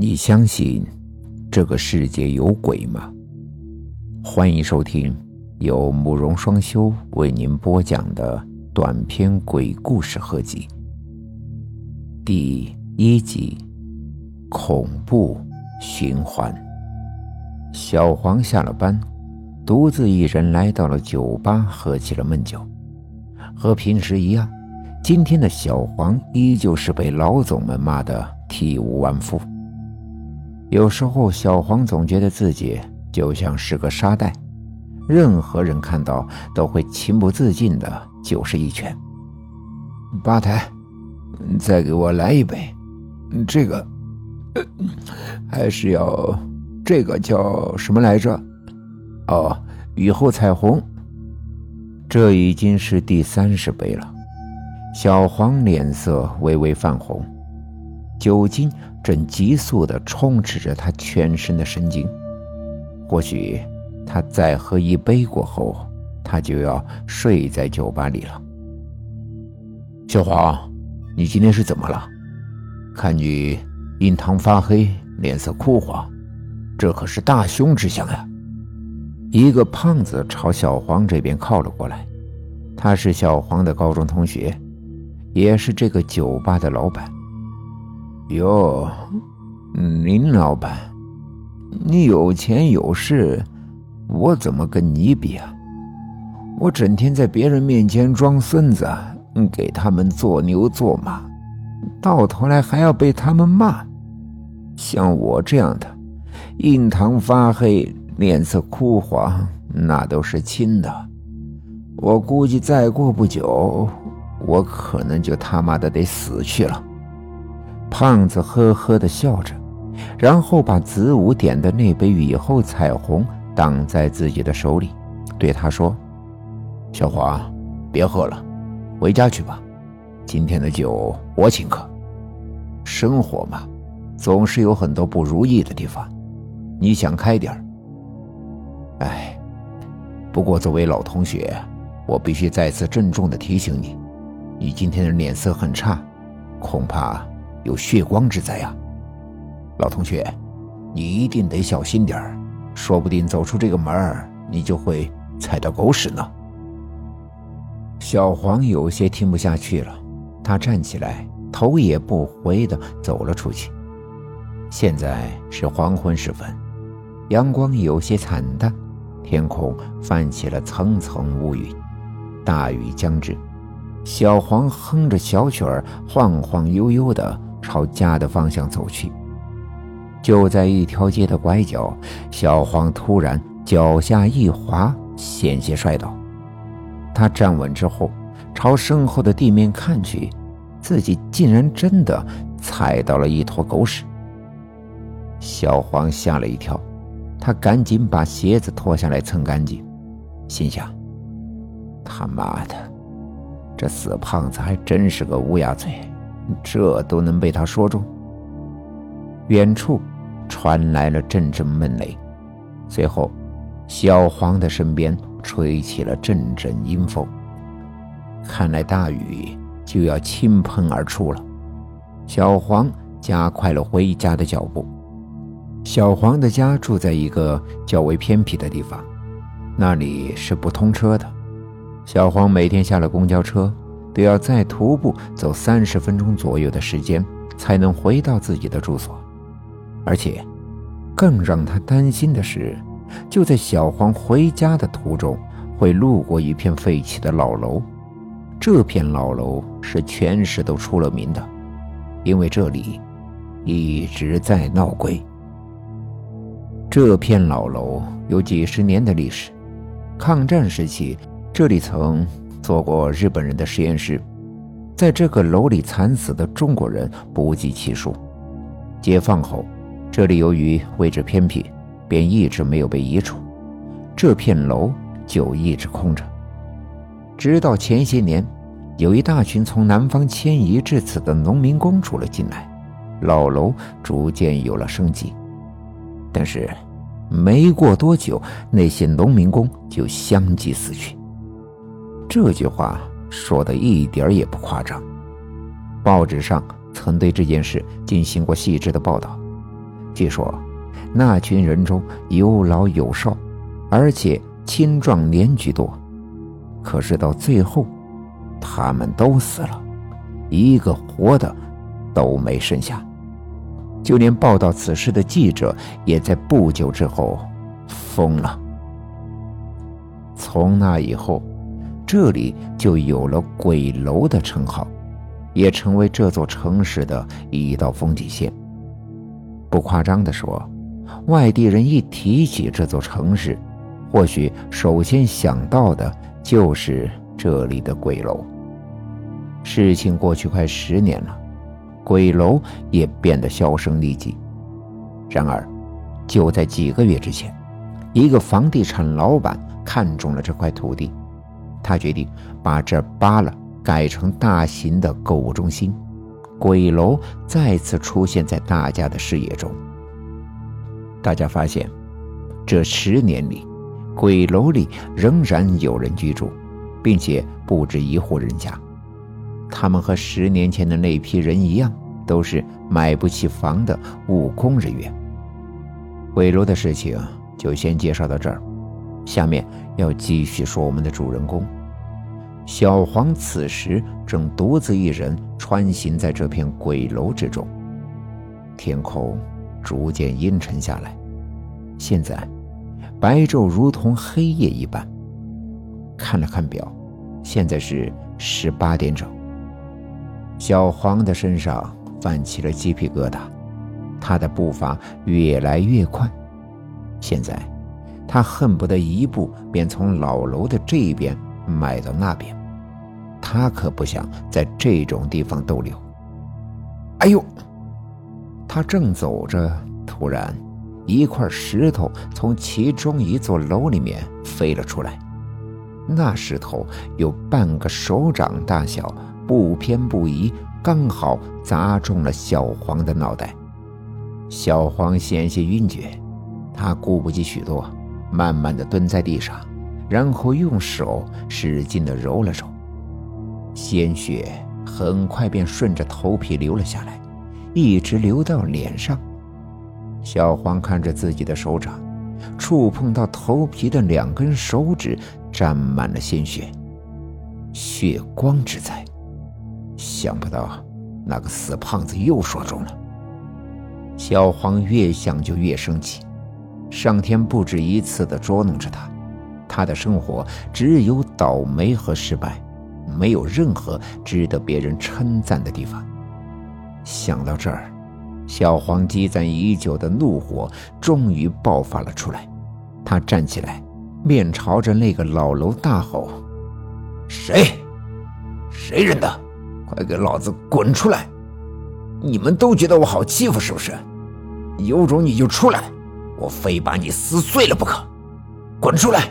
你相信这个世界有鬼吗？欢迎收听由慕容双修为您播讲的短篇鬼故事合集第一集《恐怖循环》。小黄下了班，独自一人来到了酒吧，喝起了闷酒。和平时一样，今天的小黄依旧是被老总们骂得体无完肤。有时候，小黄总觉得自己就像是个沙袋，任何人看到都会情不自禁的就是一拳。吧台，再给我来一杯，这个还是要这个叫什么来着？哦，雨后彩虹。这已经是第三十杯了，小黄脸色微微泛红，酒精。正急速地充斥着他全身的神经，或许他再喝一杯过后，他就要睡在酒吧里了。小黄，你今天是怎么了？看你印堂发黑，脸色枯黄，这可是大凶之相呀！一个胖子朝小黄这边靠了过来，他是小黄的高中同学，也是这个酒吧的老板。哟，林老板，你有钱有势，我怎么跟你比啊？我整天在别人面前装孙子，给他们做牛做马，到头来还要被他们骂。像我这样的，印堂发黑，脸色枯黄，那都是轻的。我估计再过不久，我可能就他妈的得死去了。胖子呵呵的笑着，然后把子午点的那杯雨后彩虹挡在自己的手里，对他说：“小黄，别喝了，回家去吧。今天的酒我请客。生活嘛，总是有很多不如意的地方，你想开点儿。哎，不过作为老同学，我必须再次郑重的提醒你，你今天的脸色很差，恐怕……”有血光之灾呀，老同学，你一定得小心点儿，说不定走出这个门儿，你就会踩到狗屎呢。小黄有些听不下去了，他站起来，头也不回的走了出去。现在是黄昏时分，阳光有些惨淡，天空泛起了层层乌云，大雨将至。小黄哼着小曲儿，晃晃悠悠的。朝家的方向走去，就在一条街的拐角，小黄突然脚下一滑，险些摔倒。他站稳之后，朝身后的地面看去，自己竟然真的踩到了一坨狗屎。小黄吓了一跳，他赶紧把鞋子脱下来蹭干净，心想：“他妈的，这死胖子还真是个乌鸦嘴。”这都能被他说中。远处传来了阵阵闷雷，随后，小黄的身边吹起了阵阵阴风。看来大雨就要倾盆而出了。小黄加快了回家的脚步。小黄的家住在一个较为偏僻的地方，那里是不通车的。小黄每天下了公交车。都要再徒步走三十分钟左右的时间，才能回到自己的住所。而且，更让他担心的是，就在小黄回家的途中，会路过一片废弃的老楼。这片老楼是全市都出了名的，因为这里一直在闹鬼。这片老楼有几十年的历史，抗战时期这里曾。做过日本人的实验室，在这个楼里惨死的中国人不计其数。解放后，这里由于位置偏僻，便一直没有被移除，这片楼就一直空着。直到前些年，有一大群从南方迁移至此的农民工住了进来，老楼逐渐有了生机。但是，没过多久，那些农民工就相继死去。这句话说的一点也不夸张，报纸上曾对这件事进行过细致的报道。据说，那群人中有老有少，而且青壮年居多。可是到最后，他们都死了，一个活的都没剩下。就连报道此事的记者，也在不久之后疯了。从那以后，这里就有了“鬼楼”的称号，也成为这座城市的一道风景线。不夸张地说，外地人一提起这座城市，或许首先想到的就是这里的鬼楼。事情过去快十年了，鬼楼也变得销声匿迹。然而，就在几个月之前，一个房地产老板看中了这块土地，他决定把这扒了，改成大型的购物中心。鬼楼再次出现在大家的视野中。大家发现，这十年里，鬼楼里仍然有人居住，并且不止一户人家。他们和十年前的那批人一样，都是买不起房的务工人员。鬼楼的事情就先介绍到这儿，下面要继续说我们的主人公。小黄此时正独自一人穿行在这片鬼楼之中，天空逐渐阴沉下来，现在白昼如同黑夜一般。看了看表，现在是十八点整。小黄的身上泛起了鸡皮疙瘩，他的步伐越来越快，现在他恨不得一步便从老楼的这边迈到那边。他可不想在这种地方逗留。哎呦！他正走着，突然，一块石头从其中一座楼里面飞了出来。那石头有半个手掌大小，不偏不倚，刚好砸中了小黄的脑袋。小黄险些晕厥，他顾不及许多，慢慢的蹲在地上，然后用手使劲的揉了揉。鲜血很快便顺着头皮流了下来，一直流到脸上。小黄看着自己的手掌，触碰到头皮的两根手指沾满了鲜血，血光之灾。想不到那个死胖子又说中了。小黄越想就越生气，上天不止一次的捉弄着他，他的生活只有倒霉和失败。没有任何值得别人称赞的地方。想到这儿，小黄积攒已久的怒火终于爆发了出来。他站起来，面朝着那个老楼大吼：“谁？谁人的？快给老子滚出来！你们都觉得我好欺负是不是？有种你就出来，我非把你撕碎了不可！滚出来！”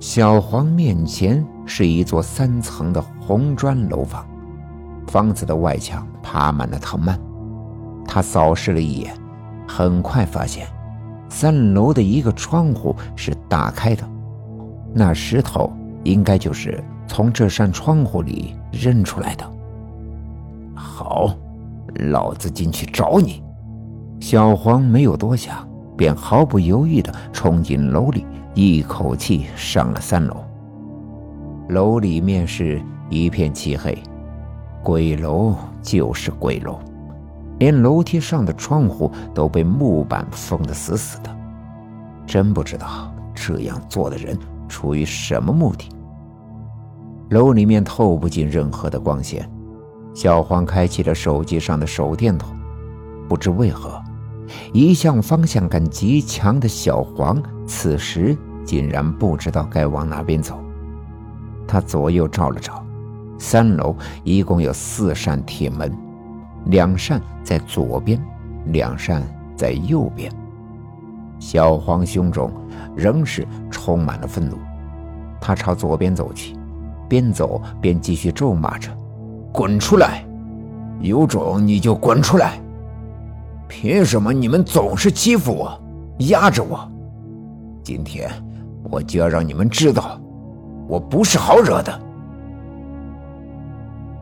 小黄面前是一座三层的红砖楼房，房子的外墙爬满了藤蔓。他扫视了一眼，很快发现三楼的一个窗户是打开的，那石头应该就是从这扇窗户里扔出来的。好，老子进去找你！小黄没有多想，便毫不犹豫地冲进楼里。一口气上了三楼，楼里面是一片漆黑，鬼楼就是鬼楼，连楼梯上的窗户都被木板封得死死的。真不知道这样做的人出于什么目的。楼里面透不进任何的光线，小黄开启了手机上的手电筒，不知为何。一向方向感极强的小黄，此时竟然不知道该往哪边走。他左右照了照，三楼一共有四扇铁门，两扇在左边，两扇在右边。小黄胸中仍是充满了愤怒，他朝左边走去，边走边继续咒骂着：“滚出来！有种你就滚出来！”凭什么你们总是欺负我，压着我？今天我就要让你们知道，我不是好惹的。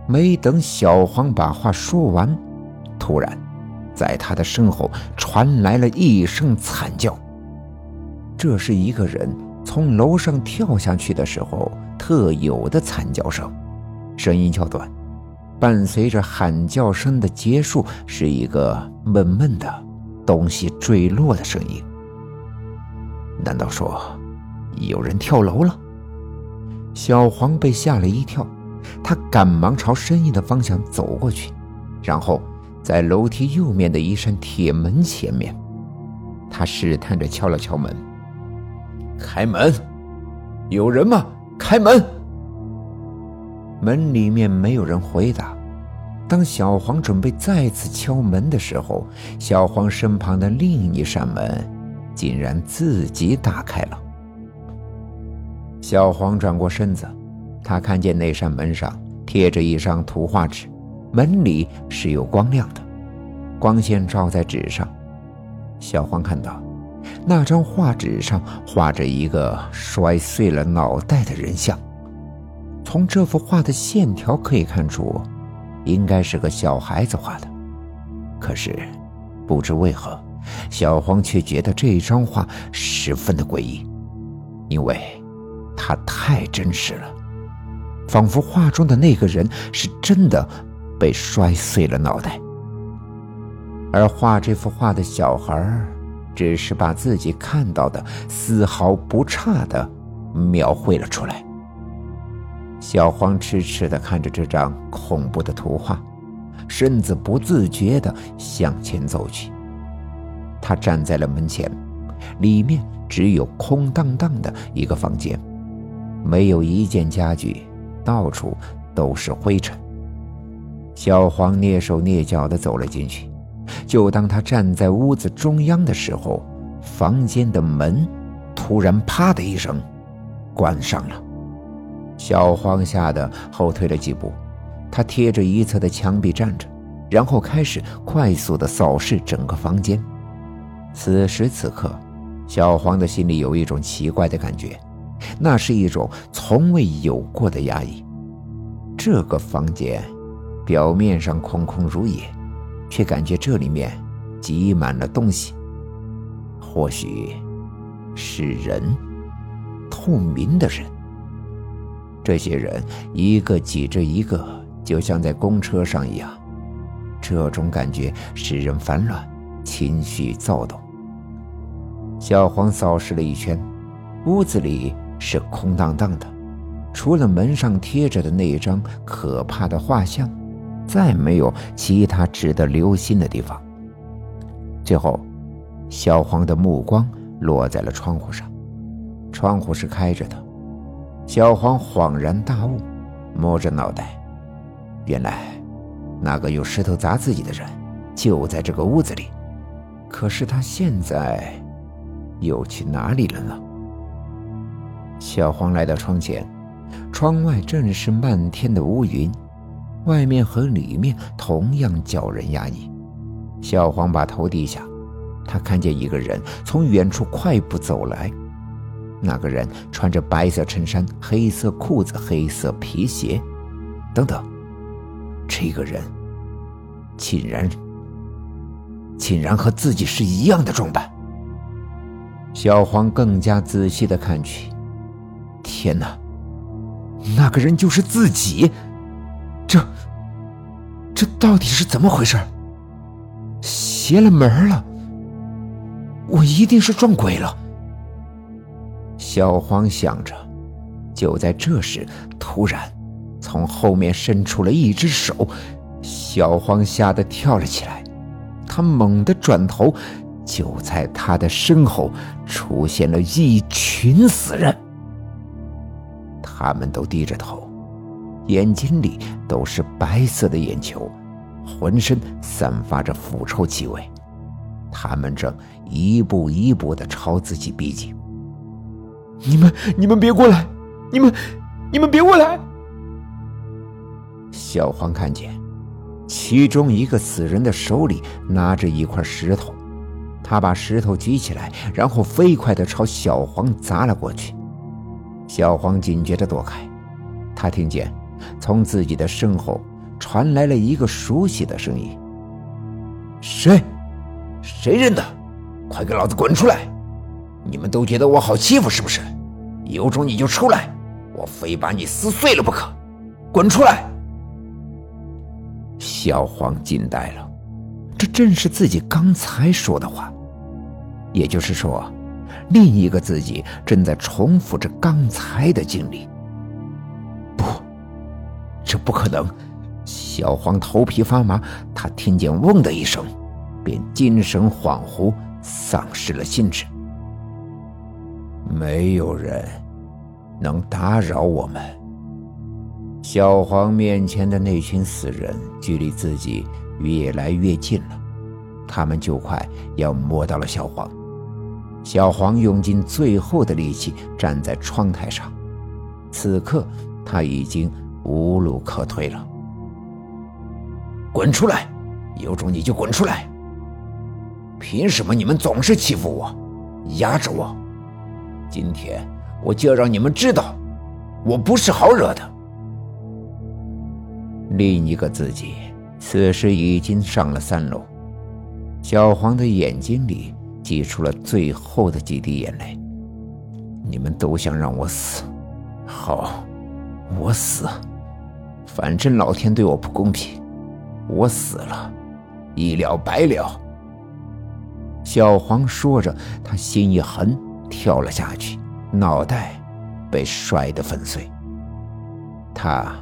没等小黄把话说完，突然，在他的身后传来了一声惨叫。这是一个人从楼上跳下去的时候特有的惨叫声，声音较短，伴随着喊叫声的结束，是一个闷闷的东西坠落的声音。难道说有人跳楼了？小黄被吓了一跳，他赶忙朝声音的方向走过去，然后在楼梯右面的一扇铁门前面，他试探着敲了敲门。开门，有人吗？开门。门里面没有人回答。当小黄准备再次敲门的时候，小黄身旁的另一扇门竟然自己打开了。小黄转过身子，他看见那扇门上贴着一张图画纸，门里是有光亮的，光线照在纸上。小黄看到。那张画纸上画着一个摔碎了脑袋的人像，从这幅画的线条可以看出，应该是个小孩子画的。可是，不知为何，小黄却觉得这张画十分的诡异，因为它太真实了，仿佛画中的那个人是真的被摔碎了脑袋，而画这幅画的小孩只是把自己看到的丝毫不差的描绘了出来。小黄痴痴地看着这张恐怖的图画，身子不自觉地向前走去。他站在了门前，里面只有空荡荡的一个房间，没有一件家具，到处都是灰尘。小黄蹑手蹑脚地走了进去。就当他站在屋子中央的时候，房间的门突然“啪”的一声关上了。小黄吓得后退了几步，他贴着一侧的墙壁站着，然后开始快速的扫视整个房间。此时此刻，小黄的心里有一种奇怪的感觉，那是一种从未有过的压抑。这个房间表面上空空如也。却感觉这里面挤满了东西，或许是人，透明的人。这些人一个挤着一个，就像在公车上一样。这种感觉使人烦乱，情绪躁动。小黄扫视了一圈，屋子里是空荡荡的，除了门上贴着的那一张可怕的画像。再没有其他值得留心的地方。最后，小黄的目光落在了窗户上，窗户是开着的。小黄恍然大悟，摸着脑袋，原来那个用石头砸自己的人就在这个屋子里。可是他现在又去哪里了呢？小黄来到窗前，窗外正是漫天的乌云。外面和里面同样叫人压抑。小黄把头低下，他看见一个人从远处快步走来。那个人穿着白色衬衫、黑色裤子、黑色皮鞋，等等。这个人竟然竟然和自己是一样的装扮。小黄更加仔细的看去，天哪，那个人就是自己！这，这到底是怎么回事？邪了门了！我一定是撞鬼了。小黄想着，就在这时，突然从后面伸出了一只手，小黄吓得跳了起来。他猛地转头，就在他的身后出现了一群死人，他们都低着头。眼睛里都是白色的眼球，浑身散发着腐臭气味。他们正一步一步的朝自己逼近。你们，你们别过来！你们，你们别过来！小黄看见，其中一个死人的手里拿着一块石头，他把石头举起来，然后飞快的朝小黄砸了过去。小黄警觉的躲开，他听见。从自己的身后传来了一个熟悉的声音：“谁？谁认的？快给老子滚出来！你们都觉得我好欺负是不是？有种你就出来，我非把你撕碎了不可！滚出来！小黄惊呆了，这正是自己刚才说的话，也就是说，另一个自己正在重复着刚才的经历。不，这不可能！小黄头皮发麻，他听见“嗡”的一声，便精神恍惚，丧失了兴致。没有人能打扰我们。小黄面前的那群死人距离自己越来越近了，他们就快要摸到了小黄。小黄用尽最后的力气站在窗台上，此刻他已经无路可退了。滚出来！有种你就滚出来！凭什么你们总是欺负我，压着我？今天我就要让你们知道，我不是好惹的。另一个自己此时已经上了三楼，小黄的眼睛里挤出了最后的几滴眼泪。你们都想让我死，好，我死，反正老天对我不公平，我死了，一了百了。小黄说着，他心一横。跳了下去，脑袋被摔得粉碎。他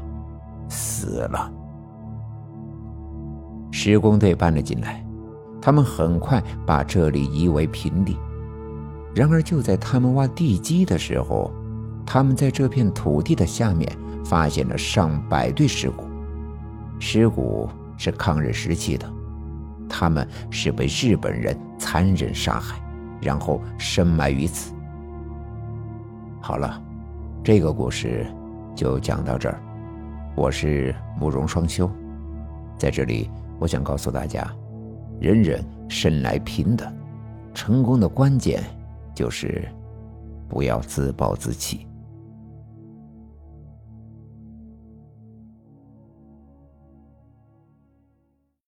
死了。施工队搬了进来，他们很快把这里夷为平地。然而，就在他们挖地基的时候，他们在这片土地的下面发现了上百对尸骨。尸骨是抗日时期的，他们是被日本人残忍杀害。然后深埋于此。好了，这个故事就讲到这儿。我是慕容双修，在这里，我想告诉大家，人人生来平等，成功的关键就是不要自暴自弃。